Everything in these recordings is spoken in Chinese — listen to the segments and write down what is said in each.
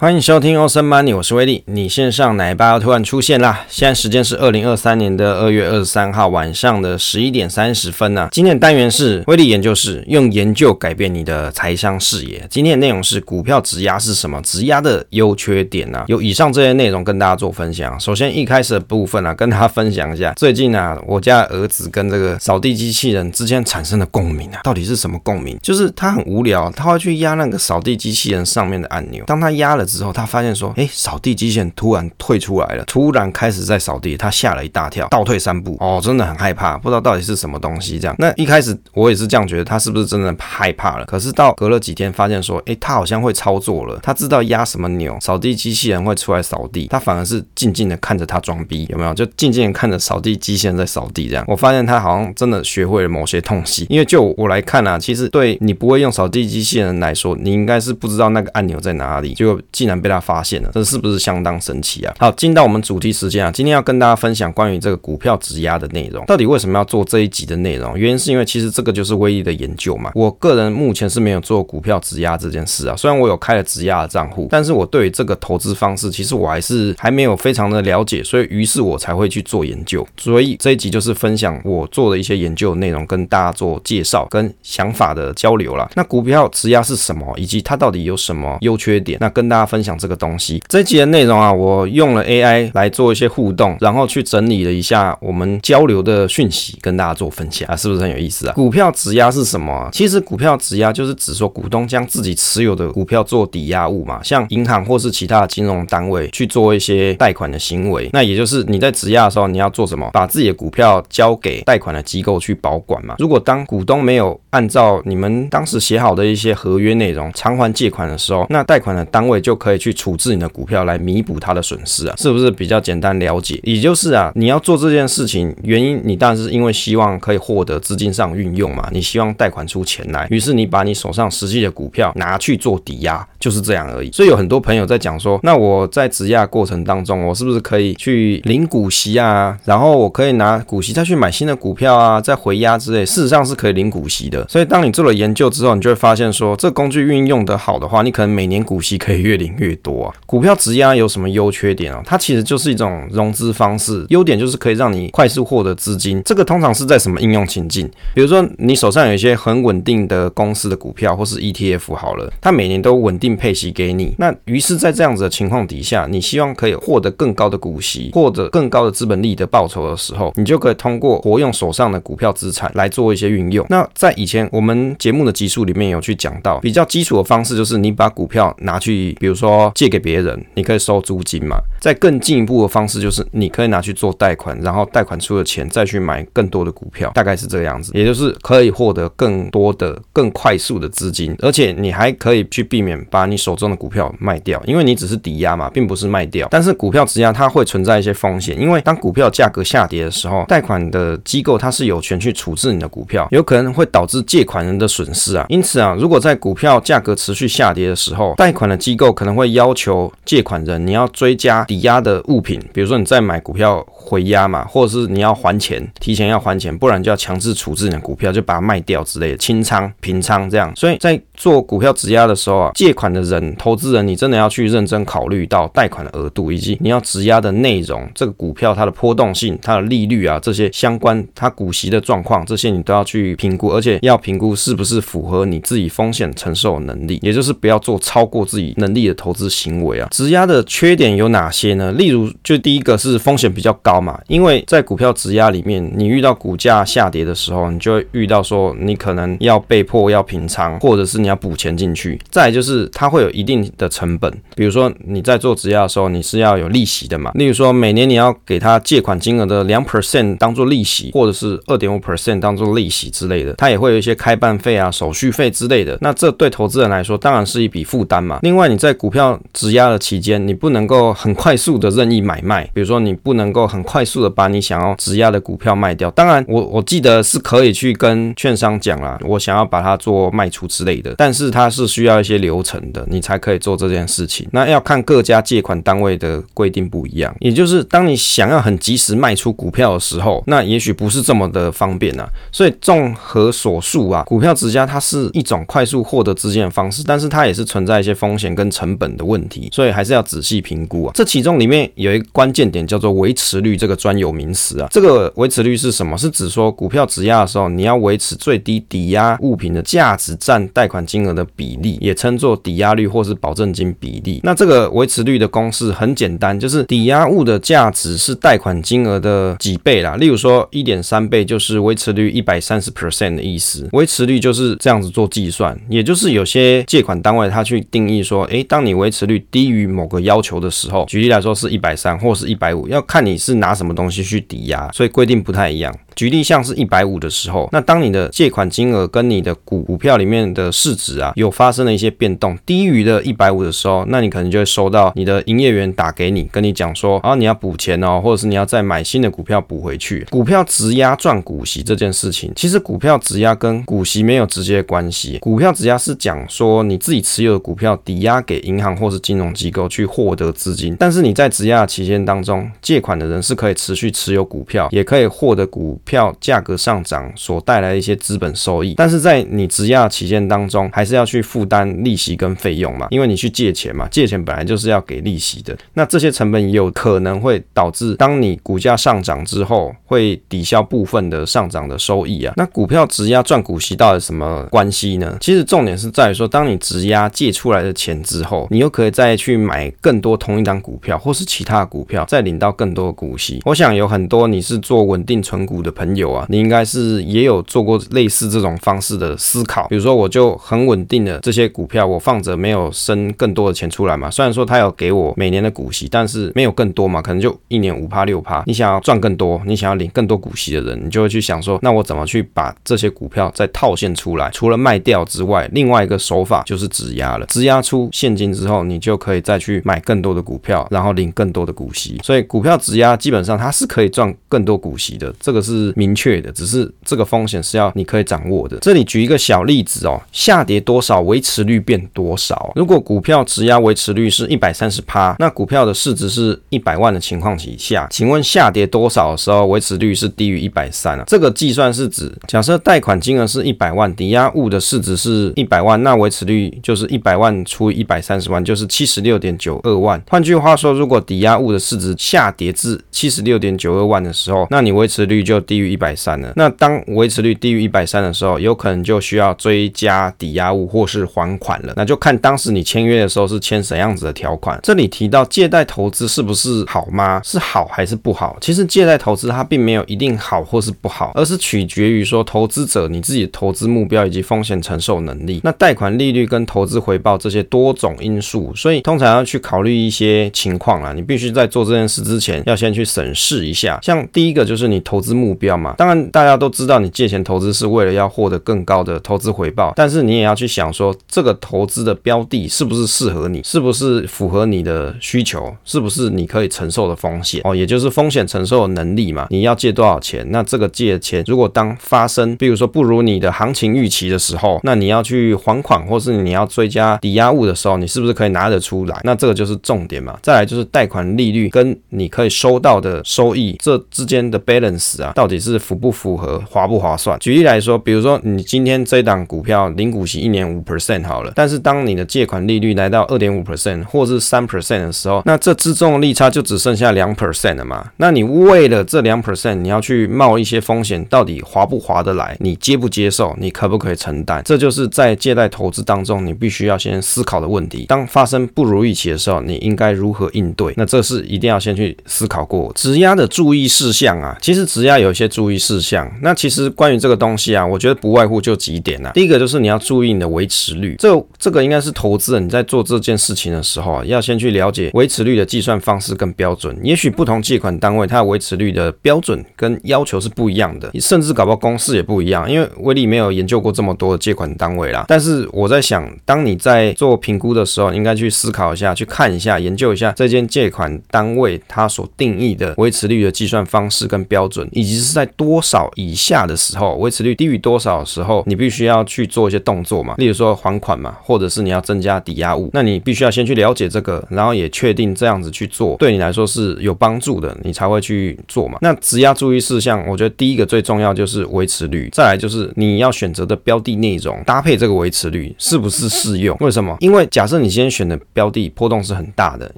欢迎收听欧森 Money 我是威利。你线上奶爸突然出现啦！现在时间是二零二三年的二月二十三号晚上的十一点三十分啊。今天的单元是威利研究室，用研究改变你的财商视野。今天的内容是股票质押是什么？质押的优缺点啊，有以上这些内容跟大家做分享。首先一开始的部分啊，跟大家分享一下，最近啊，我家儿子跟这个扫地机器人之间产生的共鸣啊，到底是什么共鸣？就是他很无聊，他会去压那个扫地机器人上面的按钮，当他压了。之后，他发现说：“哎，扫地机器人突然退出来了，突然开始在扫地，他吓了一大跳，倒退三步，哦，真的很害怕，不知道到底是什么东西。这样，那一开始我也是这样觉得，他是不是真的害怕了？可是到隔了几天，发现说：哎，他好像会操作了，他知道压什么钮，扫地机器人会出来扫地，他反而是静静的看着他装逼，有没有？就静静的看着扫地机器人在扫地。这样，我发现他好像真的学会了某些东西。因为就我来看啊，其实对你不会用扫地机器人来说，你应该是不知道那个按钮在哪里，就。竟然被他发现了，这是不是相当神奇啊？好，进到我们主题时间啊，今天要跟大家分享关于这个股票质押的内容。到底为什么要做这一集的内容？原因是因为其实这个就是威力的研究嘛。我个人目前是没有做股票质押这件事啊，虽然我有开了质押的账户，但是我对于这个投资方式，其实我还是还没有非常的了解，所以于是我才会去做研究。所以这一集就是分享我做的一些研究内容，跟大家做介绍跟想法的交流啦。那股票质押是什么，以及它到底有什么优缺点？那跟大家分享这个东西。这集的内容啊，我用了 AI 来做一些互动，然后去整理了一下我们交流的讯息，跟大家做分享啊，是不是很有意思啊？股票质押是什么？其实股票质押就是指说股东将自己持有的股票做抵押物嘛，像银行或是其他的金融单位去做一些贷款的行为。那也就是你在质押的时候，你要做什么？把自己的股票交给贷款的机构去保管嘛。如果当股东没有按照你们当时写好的一些合约内容偿还借款的时候，那贷款的单位就可以去处置你的股票来弥补它的损失啊，是不是比较简单了解？也就是啊，你要做这件事情，原因你当然是因为希望可以获得资金上运用嘛，你希望贷款出钱来，于是你把你手上实际的股票拿去做抵押，就是这样而已。所以有很多朋友在讲说，那我在质押过程当中，我是不是可以去领股息啊？然后我可以拿股息再去买新的股票啊，再回押之类。事实上是可以领股息的。所以当你做了研究之后，你就会发现说，这工具运用得好的话，你可能每年股息可以月领越多啊。股票质押有什么优缺点啊？它其实就是一种融资方式，优点就是可以让你快速获得资金。这个通常是在什么应用情境？比如说你手上有一些很稳定的公司的股票，或是 ETF 好了，它每年都稳定配息给你。那于是，在这样子的情况底下，你希望可以获得更高的股息，获得更高的资本利的报酬的时候，你就可以通过活用手上的股票资产来做一些运用。那在以前我们节目的集数里面有去讲到，比较基础的方式就是你把股票拿去，比如说借给别人。你可以收租金嘛？再更进一步的方式就是，你可以拿去做贷款，然后贷款出的钱再去买更多的股票，大概是这个样子。也就是可以获得更多的、更快速的资金，而且你还可以去避免把你手中的股票卖掉，因为你只是抵押嘛，并不是卖掉。但是股票质押它会存在一些风险，因为当股票价格下跌的时候，贷款的机构它是有权去处置你的股票，有可能会导致借款人的损失啊。因此啊，如果在股票价格持续下跌的时候，贷款的机构可能会要求借款人，你要追加抵押的物品，比如说你再买股票回押嘛，或者是你要还钱，提前要还钱，不然就要强制处置你的股票，就把它卖掉之类的，清仓、平仓这样。所以在做股票质押的时候啊，借款的人、投资人，你真的要去认真考虑到贷款的额度，以及你要质押的内容，这个股票它的波动性、它的利率啊，这些相关它股息的状况，这些你都要去评估，而且要评估是不是符合你自己风险承受能力，也就是不要做超过自己能力的投资行为啊。质押的缺点有哪些呢？例如，就第一个是风险比较高嘛，因为在股票质押里面，你遇到股价下跌的时候，你就会遇到说你可能要被迫要平仓，或者是你要补钱进去。再就是它会有一定的成本，比如说你在做质押的时候，你是要有利息的嘛。例如说每年你要给他借款金额的两 percent 当做利息，或者是二点五 percent 当做利息之类的，它也会有一些开办费啊、手续费之类的。那这对投资人来说当然是一笔负担嘛。另外你在股票质押的期间，你不能够很快速的任意买卖，比如说你不能够很快速的把你想要质押的股票卖掉。当然我，我记得是可以去跟券商讲啦，我想要把它做卖出之类的，但是它是需要一些流程的，你才可以做这件事情。那要看各家借款单位的规定不一样，也就是当你想要很及时卖出股票的时候，那也许不是这么的方便啊。所以综合所述啊，股票质押它是一种快速获得资金的方式，但是它也是存在一些风险跟成成本的问题，所以还是要仔细评估啊。这其中里面有一个关键点叫做维持率这个专有名词啊。这个维持率是什么？是指说股票质押的时候，你要维持最低抵押物品的价值占贷款金额的比例，也称作抵押率或是保证金比例。那这个维持率的公式很简单，就是抵押物的价值是贷款金额的几倍啦。例如说一点三倍就是维持率一百三十 percent 的意思。维持率就是这样子做计算，也就是有些借款单位他去定义说，诶，当当你维持率低于某个要求的时候，举例来说是一百三或是一百五，要看你是拿什么东西去抵押，所以规定不太一样。举例像是一百五的时候，那当你的借款金额跟你的股股票里面的市值啊有发生了一些变动，低于的一百五的时候，那你可能就会收到你的营业员打给你，跟你讲说，啊你要补钱哦，或者是你要再买新的股票补回去。股票质押赚股息这件事情，其实股票质押跟股息没有直接关系。股票质押是讲说你自己持有的股票抵押给银行或是金融机构去获得资金，但是你在质押期间当中，借款的人是可以持续持有股票，也可以获得股。票价格上涨所带来的一些资本收益，但是在你质押期间当中，还是要去负担利息跟费用嘛，因为你去借钱嘛，借钱本来就是要给利息的，那这些成本也有可能会导致，当你股价上涨之后，会抵消部分的上涨的收益啊。那股票质押赚股息到底什么关系呢？其实重点是在于说，当你质押借出来的钱之后，你又可以再去买更多同一档股票或是其他股票，再领到更多的股息。我想有很多你是做稳定存股的。朋友啊，你应该是也有做过类似这种方式的思考。比如说，我就很稳定的这些股票，我放着没有生更多的钱出来嘛。虽然说他有给我每年的股息，但是没有更多嘛，可能就一年五趴六趴。你想要赚更多，你想要领更多股息的人，你就会去想说，那我怎么去把这些股票再套现出来？除了卖掉之外，另外一个手法就是质押了。质押出现金之后，你就可以再去买更多的股票，然后领更多的股息。所以股票质押基本上它是可以赚更多股息的，这个是。是明确的，只是这个风险是要你可以掌握的。这里举一个小例子哦，下跌多少，维持率变多少。如果股票质押维持率是一百三十趴，那股票的市值是一百万的情况底下，请问下跌多少的时候维持率是低于一百三啊？这个计算是指，假设贷款金额是一百万，抵押物的市值是一百万，那维持率就是一百万除以一百三十万，就是七十六点九二万。换句话说，如果抵押物的市值下跌至七十六点九二万的时候，那你维持率就低。于一百三了，那当维持率低于一百三的时候，有可能就需要追加抵押物或是还款了。那就看当时你签约的时候是签什么样子的条款。这里提到借贷投资是不是好吗？是好还是不好？其实借贷投资它并没有一定好或是不好，而是取决于说投资者你自己的投资目标以及风险承受能力。那贷款利率跟投资回报这些多种因素，所以通常要去考虑一些情况啊，你必须在做这件事之前要先去审视一下。像第一个就是你投资目标。当然，大家都知道你借钱投资是为了要获得更高的投资回报，但是你也要去想说，这个投资的标的是不是适合你，是不是符合你的需求，是不是你可以承受的风险哦，也就是风险承受的能力嘛。你要借多少钱？那这个借钱如果当发生，比如说不如你的行情预期的时候，那你要去还款，或是你要追加抵押物的时候，你是不是可以拿得出来？那这个就是重点嘛。再来就是贷款利率跟你可以收到的收益这之间的 balance 啊，到到底。是符不符合，划不划算？举例来说，比如说你今天这档股票领股息一年五 percent 好了，但是当你的借款利率来到二点五 percent 或是三 percent 的时候，那这之中的利差就只剩下两 percent 了嘛？那你为了这两 percent，你要去冒一些风险，到底划不划得来？你接不接受？你可不可以承担？这就是在借贷投资当中，你必须要先思考的问题。当发生不如预期的时候，你应该如何应对？那这是一定要先去思考过。质押的注意事项啊，其实质押有些。注意事项，那其实关于这个东西啊，我觉得不外乎就几点啊。第一个就是你要注意你的维持率，这这个应该是投资人你在做这件事情的时候啊，要先去了解维持率的计算方式跟标准。也许不同借款单位它的维持率的标准跟要求是不一样的，甚至搞不好公式也不一样。因为威利没有研究过这么多的借款单位啦，但是我在想，当你在做评估的时候，应该去思考一下，去看一下，研究一下这间借款单位它所定义的维持率的计算方式跟标准，以及是在多少以下的时候，维持率低于多少的时候，你必须要去做一些动作嘛，例如说还款嘛，或者是你要增加抵押物，那你必须要先去了解这个，然后也确定这样子去做对你来说是有帮助的，你才会去做嘛。那质押注意事项，我觉得第一个最重要就是维持率，再来就是你要选择的标的内容搭配这个维持率是不是适用？为什么？因为假设你今天选的标的波动是很大的，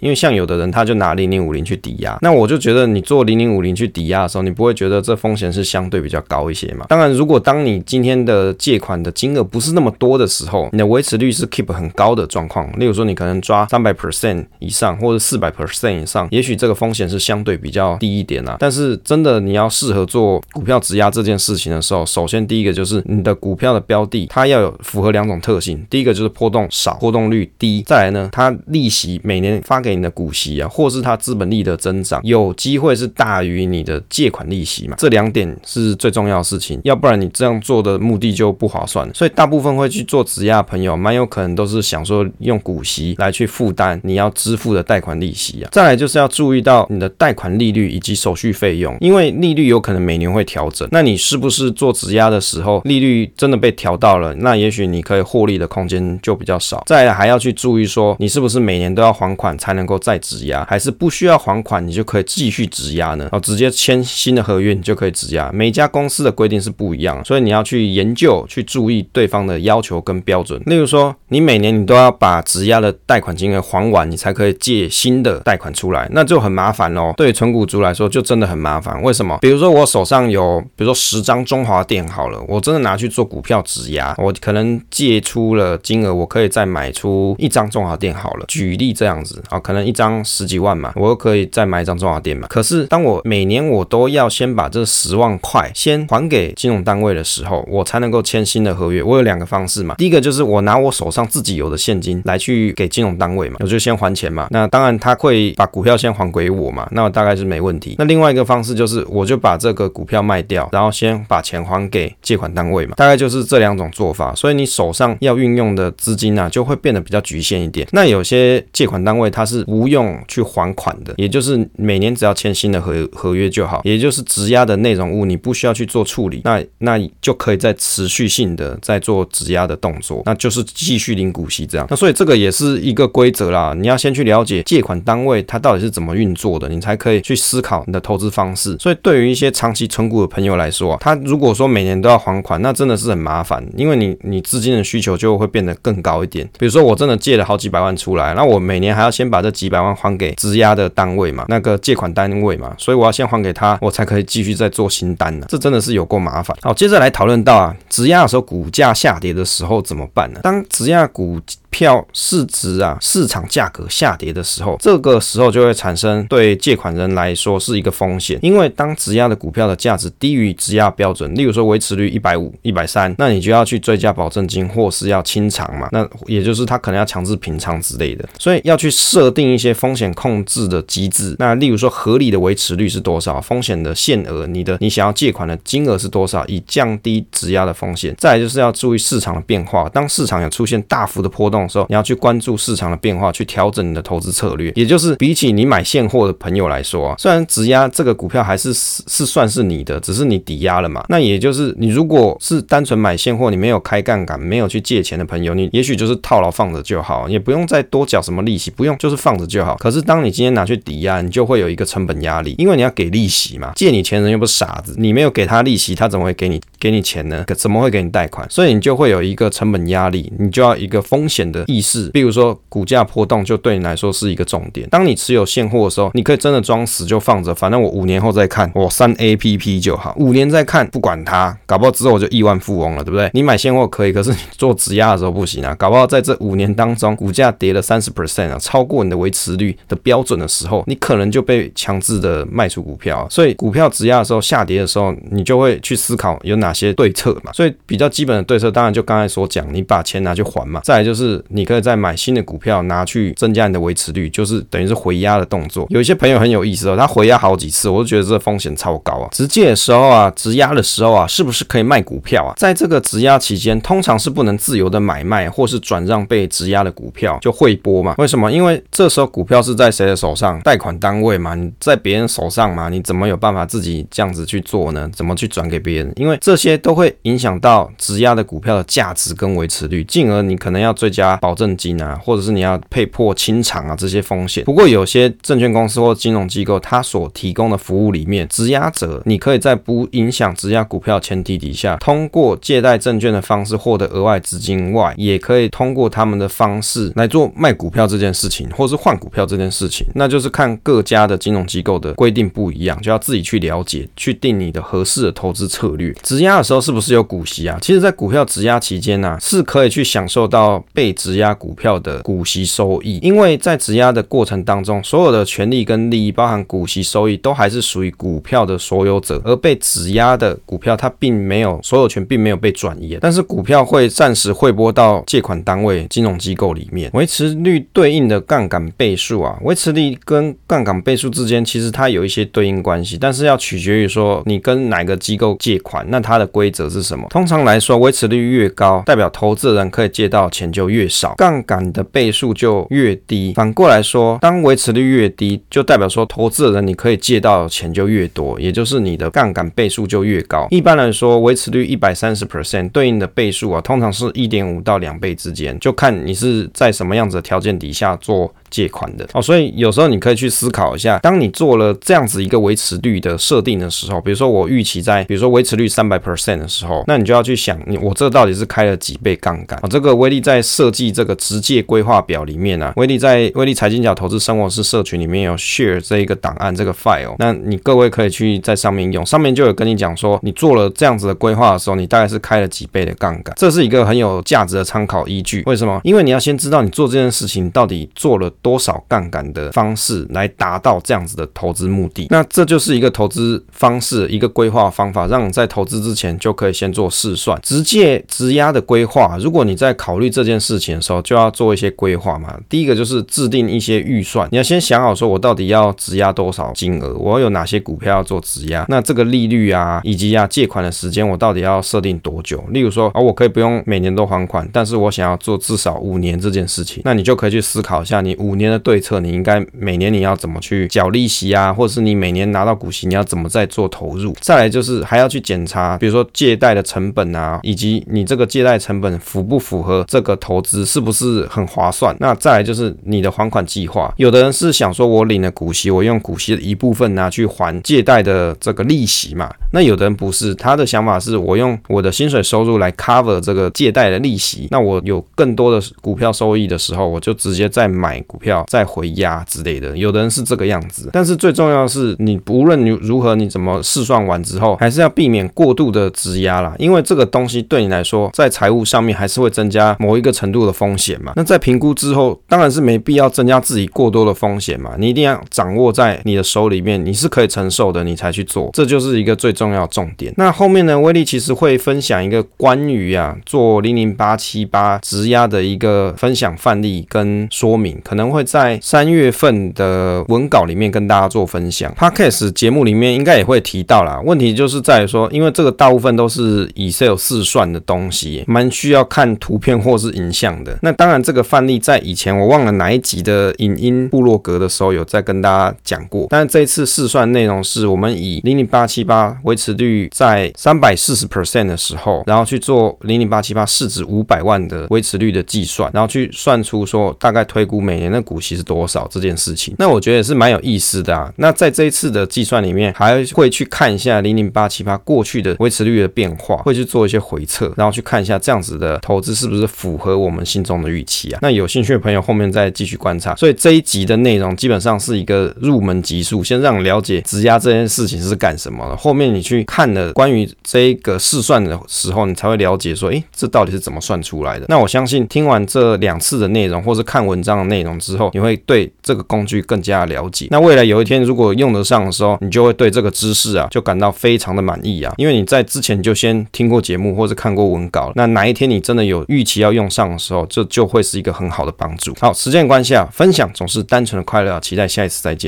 因为像有的人他就拿零零五零去抵押，那我就觉得你做零零五零去抵押的时候，你不会觉得这风险是相对比较高一些嘛？当然，如果当你今天的借款的金额不是那么多的时候，你的维持率是 keep 很高的状况，例如说你可能抓三百 percent 以上或者四百 percent 以上，也许这个风险是相对比较低一点啊。但是真的你要适合做股票质押这件事情的时候，首先第一个就是你的股票的标的它要有符合两种特性，第一个就是波动少，波动率低，再来呢，它利息每年发给你的股息啊，或是它资本利的增长有机会是大于你的借款利息嘛，这两点是最重要的事情，要不然你这样做的目的就不划算。所以大部分会去做质押的朋友，蛮有可能都是想说用股息来去负担你要支付的贷款利息啊。再来就是要注意到你的贷款利率以及手续费用，因为利率有可能每年会调整，那你是不是做质押的时候利率真的被调到了，那也许你可以获利的空间就比较少。再来还要去注意说，你是不是每年都要还款才能够再质押，还是不需要还款你就可以继续质押呢？哦，直接签新的合约就可以质押。每家公司的规定是不一样，所以你要去研究、去注意对方的要求跟标准。例如说，你每年你都要把质押的贷款金额还完，你才可以借新的贷款出来，那就很麻烦哦。对于存股族来说，就真的很麻烦。为什么？比如说我手上有，比如说十张中华电好了，我真的拿去做股票质押，我可能借出了金额，我可以再买出一张中华电好了。举例这样子啊，可能一张十几万嘛，我又可以再买一张中华电嘛。可是当我每年我都要先把这这十万块先还给金融单位的时候，我才能够签新的合约。我有两个方式嘛，第一个就是我拿我手上自己有的现金来去给金融单位嘛，我就先还钱嘛。那当然他会把股票先还给我嘛，那大概是没问题。那另外一个方式就是我就把这个股票卖掉，然后先把钱还给借款单位嘛，大概就是这两种做法。所以你手上要运用的资金呢、啊，就会变得比较局限一点。那有些借款单位它是不用去还款的，也就是每年只要签新的合合约就好，也就是质押的内容物你不需要去做处理，那那就可以再持续性的在做质押的动作，那就是继续领股息这样。那所以这个也是一个规则啦，你要先去了解借款单位它到底是怎么运作的，你才可以去思考你的投资方式。所以对于一些长期存股的朋友来说，他如果说每年都要还款，那真的是很麻烦，因为你你资金的需求就会变得更高一点。比如说我真的借了好几百万出来，那我每年还要先把这几百万还给质押的单位嘛，那个借款单位嘛，所以我要先还给他，我才可以继续在做新单呢。这真的是有够麻烦。好，接着来讨论到啊，质押的时候股价下跌的时候怎么办呢？当质押股票市值啊，市场价格下跌的时候，这个时候就会产生对借款人来说是一个风险，因为当质押的股票的价值低于质押标准，例如说维持率一百五、一百三，那你就要去追加保证金，或是要清偿嘛，那也就是他可能要强制平仓之类的，所以要去设定一些风险控制的机制。那例如说合理的维持率是多少，风险的限额，你的你想要借款的金额是多少，以降低质押的风险。再就是要注意市场的变化，当市场有出现大幅的波动。的时候，你要去关注市场的变化，去调整你的投资策略。也就是比起你买现货的朋友来说啊，虽然质押这个股票还是是算是你的，只是你抵押了嘛。那也就是你如果是单纯买现货，你没有开杠杆，没有去借钱的朋友，你也许就是套牢放着就好，也不用再多缴什么利息，不用就是放着就好。可是当你今天拿去抵押，你就会有一个成本压力，因为你要给利息嘛。借你钱人又不是傻子，你没有给他利息，他怎么会给你给你钱呢？可怎么会给你贷款？所以你就会有一个成本压力，你就要一个风险的意识，比如说股价波动就对你来说是一个重点。当你持有现货的时候，你可以真的装死就放着，反正我五年后再看，我三 A P P 就好，五年再看，不管它，搞不好之后我就亿万富翁了，对不对？你买现货可以，可是你做质押的时候不行啊，搞不好在这五年当中，股价跌了三十 percent 啊，超过你的维持率的标准的时候，你可能就被强制的卖出股票。所以股票质押时候下跌的时候，你就会去思考有哪些对策嘛。所以比较基本的对策，当然就刚才所讲，你把钱拿去还嘛。再来就是你可以。再买新的股票拿去增加你的维持率，就是等于是回压的动作。有一些朋友很有意思哦，他回压好几次，我就觉得这风险超高啊。直借的时候啊，质押的时候啊，是不是可以卖股票啊？在这个质押期间，通常是不能自由的买卖或是转让被质押的股票，就汇拨嘛。为什么？因为这时候股票是在谁的手上？贷款单位嘛，你在别人手上嘛，你怎么有办法自己这样子去做呢？怎么去转给别人？因为这些都会影响到质押的股票的价值跟维持率，进而你可能要追加保证金啊，或者是你要被迫清场啊这些风险。不过有些证券公司或金融机构，它所提供的服务里面，质押者你可以在不影响质押股票前提底下，通过借贷证券的方式获得额外资金外，也可以通过他们的方式来做卖股票这件事情，或是换股票这件事情，那就是看各家的金融机构的规定不一样，就要自己去了解，去定你的合适的投资策略。质押的时候是不是有股息啊？其实，在股票质押期间呢、是可以去享受到被质押股票的股息收益，因为在质押的过程当中，所有的权利跟利益，包含股息收益，都还是属于股票的所有者，而被质押的股票它并没有所有权，并没有被转移，但是股票会暂时汇拨到借款单位金融机构里面，维持率对应的杠杆倍数啊，维持率跟杠杆倍数之间其实它有一些对应关系，但是要取决于说你跟哪个机构借款，那它的规则是什么？通常来说，维持率越高，代表投资人可以借到钱就越少，杠杆的倍数就越低。反过来说，当维持率越低，就代表说投资人你可以借到钱就越多，也就是你的杠杆倍数就越高。一般来说，维持率一百三十 percent 对应的倍数啊，通常是一点五到两倍之间，就看你是在什么样子的条件底下做。借款的哦，所以有时候你可以去思考一下，当你做了这样子一个维持率的设定的时候，比如说我预期在，比如说维持率三百 percent 的时候，那你就要去想，你我这到底是开了几倍杠杆啊？这个威力在设计这个直借规划表里面啊，威力在威力财经角投资生活室社群里面有 share 这一个档案这个 file，那你各位可以去在上面用，上面就有跟你讲说，你做了这样子的规划的时候，你大概是开了几倍的杠杆，这是一个很有价值的参考依据。为什么？因为你要先知道你做这件事情到底做了多少杠杆的方式来达到这样子的投资目的，那这就是一个投资方式，一个规划方法，让你在投资之前就可以先做试算。直接质押的规划，如果你在考虑这件事情的时候，就要做一些规划嘛。第一个就是制定一些预算，你要先想好说，我到底要质押多少金额，我有哪些股票要做质押，那这个利率啊，以及啊借款的时间，我到底要设定多久？例如说，啊，我可以不用每年都还款，但是我想要做至少五年这件事情，那你就可以去思考一下，你五五年的对策，你应该每年你要怎么去缴利息啊，或者是你每年拿到股息，你要怎么再做投入？再来就是还要去检查，比如说借贷的成本啊，以及你这个借贷成本符不符合这个投资，是不是很划算？那再来就是你的还款计划。有的人是想说，我领了股息，我用股息的一部分拿去还借贷的这个利息嘛。那有的人不是，他的想法是我用我的薪水收入来 cover 这个借贷的利息。那我有更多的股票收益的时候，我就直接再买股票再回压之类的。有的人是这个样子，但是最重要的是，你无论你如何，你怎么试算完之后，还是要避免过度的质押啦，因为这个东西对你来说，在财务上面还是会增加某一个程度的风险嘛。那在评估之后，当然是没必要增加自己过多的风险嘛。你一定要掌握在你的手里面，你是可以承受的，你才去做，这就是一个最。重要重点。那后面呢，威力其实会分享一个关于啊做零零八七八质押的一个分享范例跟说明，可能会在三月份的文稿里面跟大家做分享。Podcast 节目里面应该也会提到啦。问题就是在于说，因为这个大部分都是 Excel 试算的东西，蛮需要看图片或是影像的。那当然，这个范例在以前我忘了哪一集的影音部落格的时候有在跟大家讲过。但是这一次试算内容是我们以零零八七八。维持率在三百四十 percent 的时候，然后去做零零八七八市值五百万的维持率的计算，然后去算出说大概推估每年的股息是多少这件事情。那我觉得也是蛮有意思的啊。那在这一次的计算里面，还会去看一下零零八七八过去的维持率的变化，会去做一些回测，然后去看一下这样子的投资是不是符合我们心中的预期啊。那有兴趣的朋友后面再继续观察。所以这一集的内容基本上是一个入门级数，先让你了解质押这件事情是干什么的。后面你。去看了关于这个试算的时候，你才会了解说，诶，这到底是怎么算出来的？那我相信听完这两次的内容，或是看文章的内容之后，你会对这个工具更加了解。那未来有一天如果用得上的时候，你就会对这个知识啊，就感到非常的满意啊，因为你在之前就先听过节目或者看过文稿。那哪一天你真的有预期要用上的时候，这就会是一个很好的帮助。好，时间关系啊，分享总是单纯的快乐啊，期待下一次再见。